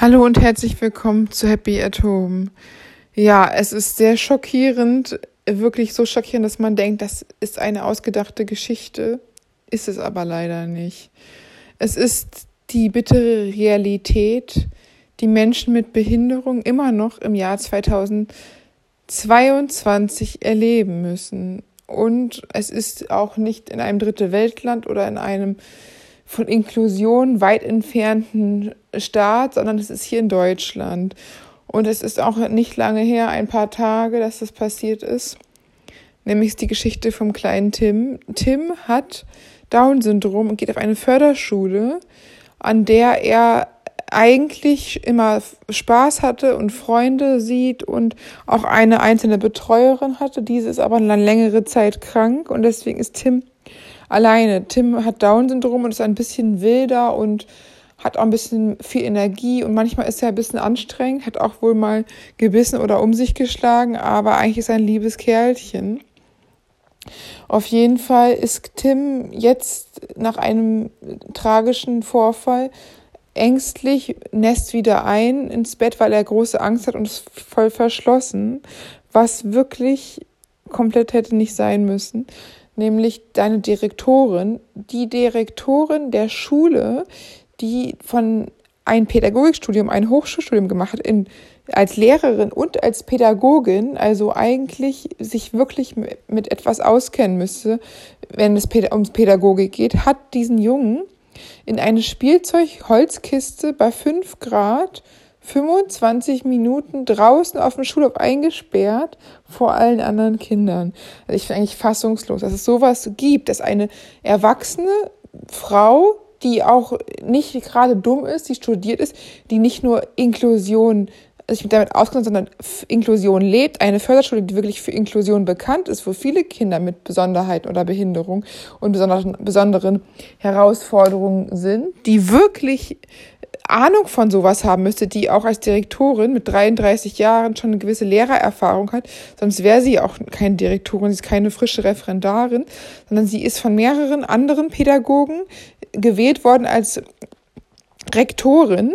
Hallo und herzlich willkommen zu Happy at Home. Ja, es ist sehr schockierend, wirklich so schockierend, dass man denkt, das ist eine ausgedachte Geschichte, ist es aber leider nicht. Es ist die bittere Realität, die Menschen mit Behinderung immer noch im Jahr 2022 erleben müssen. Und es ist auch nicht in einem dritte Weltland oder in einem von Inklusion weit entfernten Staat, sondern es ist hier in Deutschland. Und es ist auch nicht lange her, ein paar Tage, dass das passiert ist. Nämlich die Geschichte vom kleinen Tim. Tim hat Down-Syndrom und geht auf eine Förderschule, an der er eigentlich immer Spaß hatte und Freunde sieht und auch eine einzelne Betreuerin hatte. Diese ist aber eine längere Zeit krank und deswegen ist Tim alleine. Tim hat Down-Syndrom und ist ein bisschen wilder und hat auch ein bisschen viel Energie und manchmal ist er ein bisschen anstrengend, hat auch wohl mal gebissen oder um sich geschlagen, aber eigentlich ist er ein liebes Kerlchen. Auf jeden Fall ist Tim jetzt nach einem tragischen Vorfall ängstlich, nässt wieder ein ins Bett, weil er große Angst hat und ist voll verschlossen, was wirklich komplett hätte nicht sein müssen nämlich deine Direktorin, die Direktorin der Schule, die von ein Pädagogikstudium, ein Hochschulstudium gemacht hat, als Lehrerin und als Pädagogin, also eigentlich sich wirklich mit etwas auskennen müsste, wenn es ums Pädagogik geht, hat diesen Jungen in eine Spielzeugholzkiste bei fünf Grad 25 Minuten draußen auf dem Schulhof eingesperrt vor allen anderen Kindern. Also ich bin eigentlich fassungslos, dass es sowas gibt, dass eine erwachsene Frau, die auch nicht gerade dumm ist, die studiert ist, die nicht nur Inklusion sich damit auskennt, sondern Inklusion lebt, eine Förderschule, die wirklich für Inklusion bekannt ist, wo viele Kinder mit Besonderheiten oder Behinderung und besonderen, besonderen Herausforderungen sind, die wirklich Ahnung von sowas haben müsste, die auch als Direktorin mit 33 Jahren schon eine gewisse Lehrererfahrung hat. Sonst wäre sie auch keine Direktorin, sie ist keine frische Referendarin, sondern sie ist von mehreren anderen Pädagogen gewählt worden als Rektorin.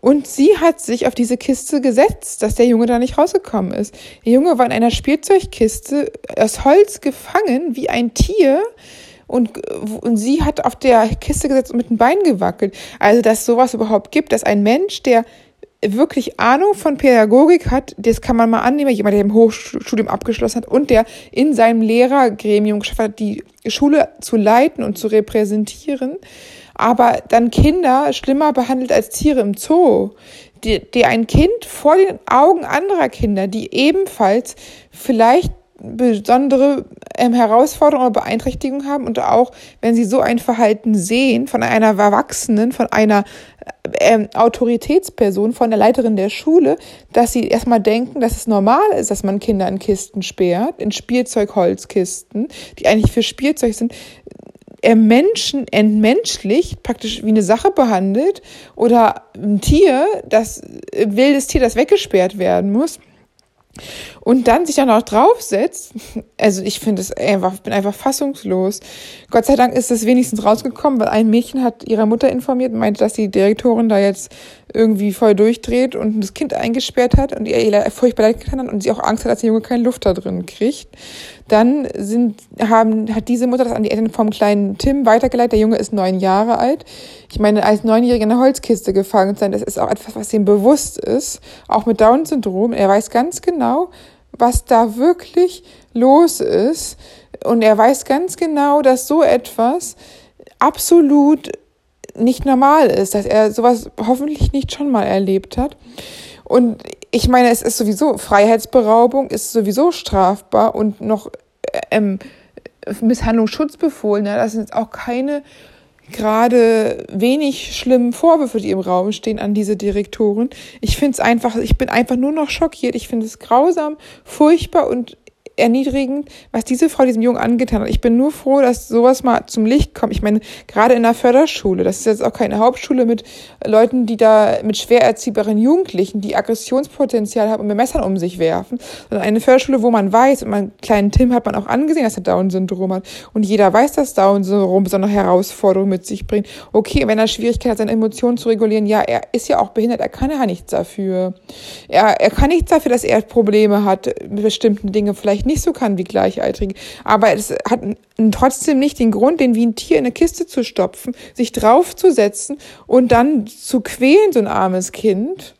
Und sie hat sich auf diese Kiste gesetzt, dass der Junge da nicht rausgekommen ist. Der Junge war in einer Spielzeugkiste aus Holz gefangen, wie ein Tier, und, und sie hat auf der Kiste gesetzt und mit dem Bein gewackelt. Also, dass sowas überhaupt gibt, dass ein Mensch, der wirklich Ahnung von Pädagogik hat, das kann man mal annehmen, jemand, der im Hochstudium abgeschlossen hat und der in seinem Lehrergremium geschafft hat, die Schule zu leiten und zu repräsentieren, aber dann Kinder schlimmer behandelt als Tiere im Zoo, die, die ein Kind vor den Augen anderer Kinder, die ebenfalls vielleicht besondere ähm, Herausforderungen oder Beeinträchtigungen haben und auch, wenn sie so ein Verhalten sehen von einer Erwachsenen, von einer ähm, Autoritätsperson, von der Leiterin der Schule, dass sie erstmal denken, dass es normal ist, dass man Kinder in Kisten sperrt, in Spielzeugholzkisten, die eigentlich für Spielzeug sind, äh, Menschen entmenschlicht, praktisch wie eine Sache behandelt oder ein Tier, das äh, wildes Tier, das weggesperrt werden muss und dann sich dann auch draufsetzt, also ich finde es einfach, bin einfach fassungslos. Gott sei Dank ist es wenigstens rausgekommen, weil ein Mädchen hat ihrer Mutter informiert und meinte, dass die Direktorin da jetzt irgendwie voll durchdreht und das Kind eingesperrt hat und ihr furchtbar leid getan hat und sie auch Angst hat, dass der Junge keine Luft da drin kriegt. Dann sind, haben, hat diese Mutter das an die Eltern vom kleinen Tim weitergeleitet. Der Junge ist neun Jahre alt. Ich meine, als Neunjähriger in einer Holzkiste gefangen sein, das ist auch etwas, was ihm bewusst ist. Auch mit Down-Syndrom. Er weiß ganz genau, was da wirklich los ist. Und er weiß ganz genau, dass so etwas absolut nicht normal ist, dass er sowas hoffentlich nicht schon mal erlebt hat. Und ich meine, es ist sowieso, Freiheitsberaubung ist sowieso strafbar und noch ähm, Misshandlungsschutzbefohlene, das sind jetzt auch keine gerade wenig schlimmen Vorwürfe, die im Raum stehen an diese Direktoren. Ich finde es einfach, ich bin einfach nur noch schockiert. Ich finde es grausam, furchtbar und erniedrigend, was diese Frau diesem Jungen angetan hat. Ich bin nur froh, dass sowas mal zum Licht kommt. Ich meine, gerade in der Förderschule, das ist jetzt auch keine Hauptschule mit Leuten, die da mit schwer erziehbaren Jugendlichen, die Aggressionspotenzial haben und mit Messern um sich werfen, sondern eine Förderschule, wo man weiß, und meinen kleinen Tim hat man auch angesehen, dass er Down-Syndrom hat. Und jeder weiß, dass Down-Syndrom besondere Herausforderungen mit sich bringt. Okay, wenn er Schwierigkeiten hat, seine Emotionen zu regulieren, ja, er ist ja auch behindert, er kann ja nichts dafür. Er, er kann nichts dafür, dass er Probleme hat, mit bestimmten Dingen vielleicht nicht so kann wie Gleichaltrige. Aber es hat trotzdem nicht den Grund, den wie ein Tier in eine Kiste zu stopfen, sich draufzusetzen und dann zu quälen, so ein armes Kind.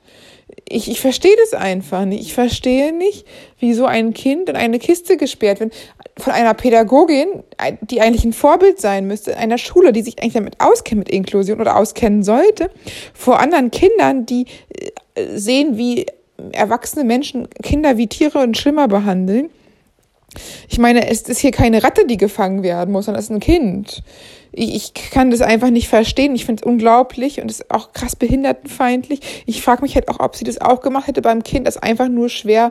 Ich, ich verstehe das einfach nicht. Ich verstehe nicht, wie so ein Kind in eine Kiste gesperrt wird von einer Pädagogin, die eigentlich ein Vorbild sein müsste, einer Schule, die sich eigentlich damit auskennt mit Inklusion oder auskennen sollte, vor anderen Kindern, die äh, sehen, wie erwachsene Menschen Kinder wie Tiere und schlimmer behandeln. Ich meine, es ist hier keine Ratte, die gefangen werden muss, sondern es ist ein Kind. Ich, ich kann das einfach nicht verstehen. Ich finde es unglaublich und es ist auch krass behindertenfeindlich. Ich frage mich halt auch, ob sie das auch gemacht hätte beim Kind, das einfach nur schwer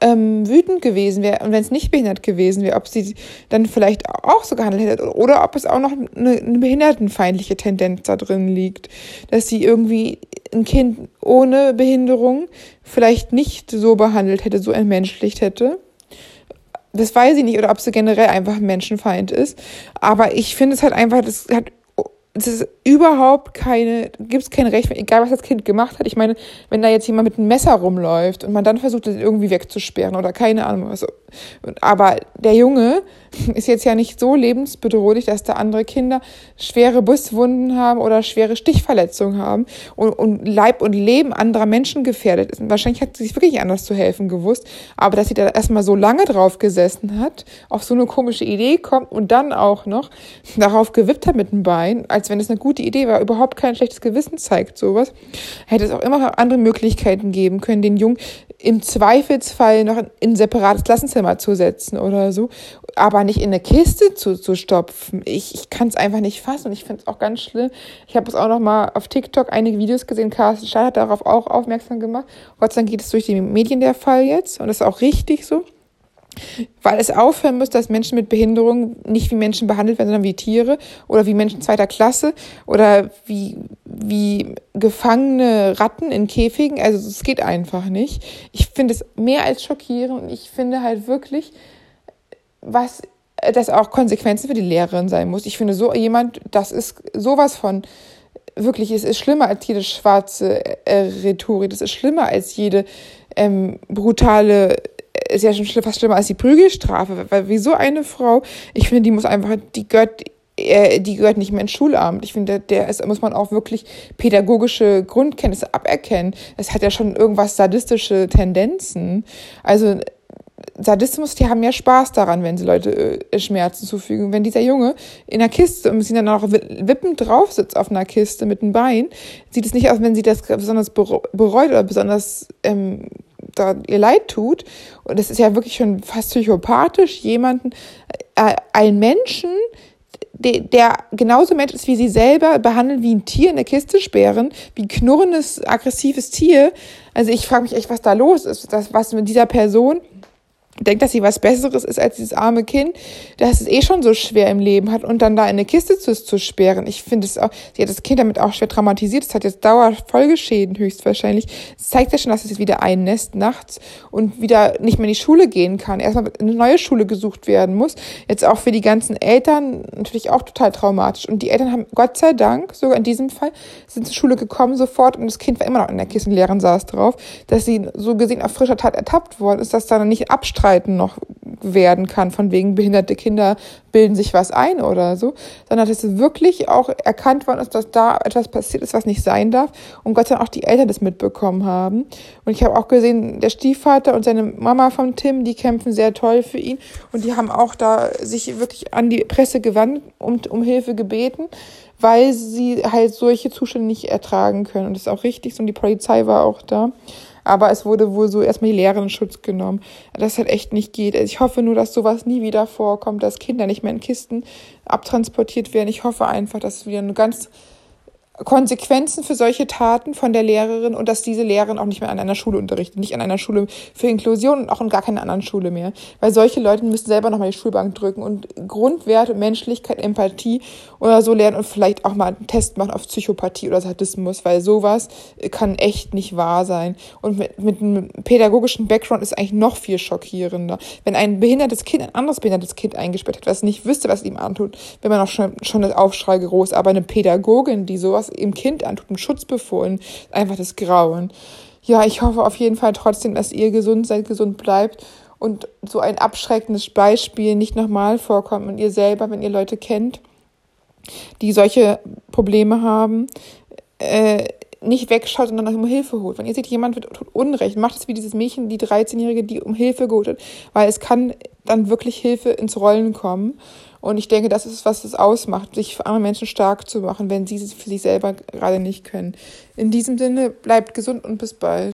ähm, wütend gewesen wäre und wenn es nicht behindert gewesen wäre, ob sie dann vielleicht auch so gehandelt hätte oder ob es auch noch eine, eine behindertenfeindliche Tendenz da drin liegt, dass sie irgendwie ein Kind ohne Behinderung vielleicht nicht so behandelt hätte, so entmenschlicht hätte. Das weiß ich nicht, oder ob sie generell einfach ein Menschenfeind ist. Aber ich finde es halt einfach, das hat es ist überhaupt keine, gibt es kein Recht, egal was das Kind gemacht hat. Ich meine, wenn da jetzt jemand mit einem Messer rumläuft und man dann versucht, das irgendwie wegzusperren oder keine Ahnung was. Aber der Junge ist jetzt ja nicht so lebensbedrohlich, dass da andere Kinder schwere Buswunden haben oder schwere Stichverletzungen haben und, und Leib und Leben anderer Menschen gefährdet ist. Wahrscheinlich hat sie sich wirklich anders zu helfen gewusst. Aber dass sie da erstmal so lange drauf gesessen hat, auf so eine komische Idee kommt und dann auch noch darauf gewippt hat mit dem Bein, als wenn es eine gute Idee war, überhaupt kein schlechtes Gewissen zeigt, sowas, hätte es auch immer noch andere Möglichkeiten geben können, den Jungen im Zweifelsfall noch in ein separates Klassenzimmer zu setzen oder so, aber nicht in eine Kiste zu, zu stopfen. Ich, ich kann es einfach nicht fassen und ich finde es auch ganz schlimm. Ich habe es auch noch mal auf TikTok einige Videos gesehen. Carsten Stahl hat darauf auch aufmerksam gemacht. Gott sei Dank geht es durch die Medien der Fall jetzt und das ist auch richtig so. Weil es aufhören muss, dass Menschen mit Behinderung nicht wie Menschen behandelt werden, sondern wie Tiere oder wie Menschen zweiter Klasse oder wie, wie gefangene Ratten in Käfigen. Also es geht einfach nicht. Ich finde es mehr als schockierend und ich finde halt wirklich, was das auch Konsequenzen für die Lehrerin sein muss. Ich finde so jemand, das ist sowas von wirklich, es ist schlimmer als jede schwarze äh, Rhetorik, das ist schlimmer als jede ähm, brutale ist ja schon fast schlimmer als die Prügelstrafe, weil wie so eine Frau, ich finde, die muss einfach, die gehört, äh, die gehört nicht mehr ins Schulamt. Ich finde, der ist, muss man auch wirklich pädagogische Grundkenntnisse aberkennen. Es hat ja schon irgendwas sadistische Tendenzen. Also Sadismus, die haben ja Spaß daran, wenn sie Leute äh, Schmerzen zufügen. Wenn dieser Junge in einer Kiste und sie dann auch wippend drauf sitzt auf einer Kiste mit einem Bein, sieht es nicht aus, wenn sie das besonders bereut oder besonders ähm, da ihr leid tut. Und es ist ja wirklich schon fast psychopathisch, jemanden, äh, einen Menschen, der, der genauso Mensch ist wie sie selber, behandeln wie ein Tier in der Kiste sperren, wie ein knurrendes, aggressives Tier. Also ich frage mich echt, was da los ist, das, was mit dieser Person denkt, dass sie was Besseres ist als dieses arme Kind, das es eh schon so schwer im Leben hat und dann da in eine Kiste zu, zu sperren. Ich finde es auch, sie hat das Kind damit auch schwer traumatisiert. Es hat jetzt Dauerfolgeschäden höchstwahrscheinlich. Es zeigt ja schon, dass es jetzt wieder einnässt nachts und wieder nicht mehr in die Schule gehen kann. Erstmal eine neue Schule gesucht werden muss. Jetzt auch für die ganzen Eltern natürlich auch total traumatisch. Und die Eltern haben Gott sei Dank, sogar in diesem Fall, sind zur Schule gekommen sofort und das Kind war immer noch in der Kiste und saß drauf, dass sie so gesehen auf frischer Tat ertappt worden ist, dass da nicht abstreitet Streiten noch werden kann, von wegen behinderte Kinder bilden sich was ein oder so, sondern dass es wirklich auch erkannt worden ist, dass da etwas passiert ist, was nicht sein darf und Gott sei Dank auch die Eltern das mitbekommen haben. Und ich habe auch gesehen, der Stiefvater und seine Mama von Tim, die kämpfen sehr toll für ihn und die haben auch da sich wirklich an die Presse gewandt und um Hilfe gebeten weil sie halt solche Zustände nicht ertragen können. Und das ist auch richtig so. Und die Polizei war auch da. Aber es wurde wohl so erstmal die Lehrer in Schutz genommen. Das halt echt nicht geht. Also ich hoffe nur, dass sowas nie wieder vorkommt, dass Kinder nicht mehr in Kisten abtransportiert werden. Ich hoffe einfach, dass es wieder eine ganz Konsequenzen für solche Taten von der Lehrerin und dass diese Lehrerin auch nicht mehr an einer Schule unterrichtet, nicht an einer Schule für Inklusion und auch in gar keiner anderen Schule mehr. Weil solche Leute müssen selber nochmal die Schulbank drücken und Grundwerte, Menschlichkeit, Empathie oder so lernen und vielleicht auch mal einen Test machen auf Psychopathie oder Sadismus, weil sowas kann echt nicht wahr sein. Und mit, mit einem pädagogischen Background ist eigentlich noch viel schockierender. Wenn ein behindertes Kind ein anderes behindertes Kind eingesperrt hat, was nicht wüsste, was ihm antut, wenn man auch schon, schon das Aufschrei groß, aber eine Pädagogin, die sowas im Kind antut, ein Schutzbefohlen, einfach das Grauen. Ja, ich hoffe auf jeden Fall trotzdem, dass ihr gesund seid, gesund bleibt und so ein abschreckendes Beispiel nicht nochmal vorkommt und ihr selber, wenn ihr Leute kennt, die solche Probleme haben, äh, nicht wegschaut, sondern um Hilfe holt. Wenn ihr seht, jemand wird tut Unrecht, macht es wie dieses Mädchen, die 13-Jährige, die um Hilfe geholt hat, weil es kann dann wirklich Hilfe ins Rollen kommen. Und ich denke, das ist, was es ausmacht, sich für andere Menschen stark zu machen, wenn sie es für sich selber gerade nicht können. In diesem Sinne, bleibt gesund und bis bald.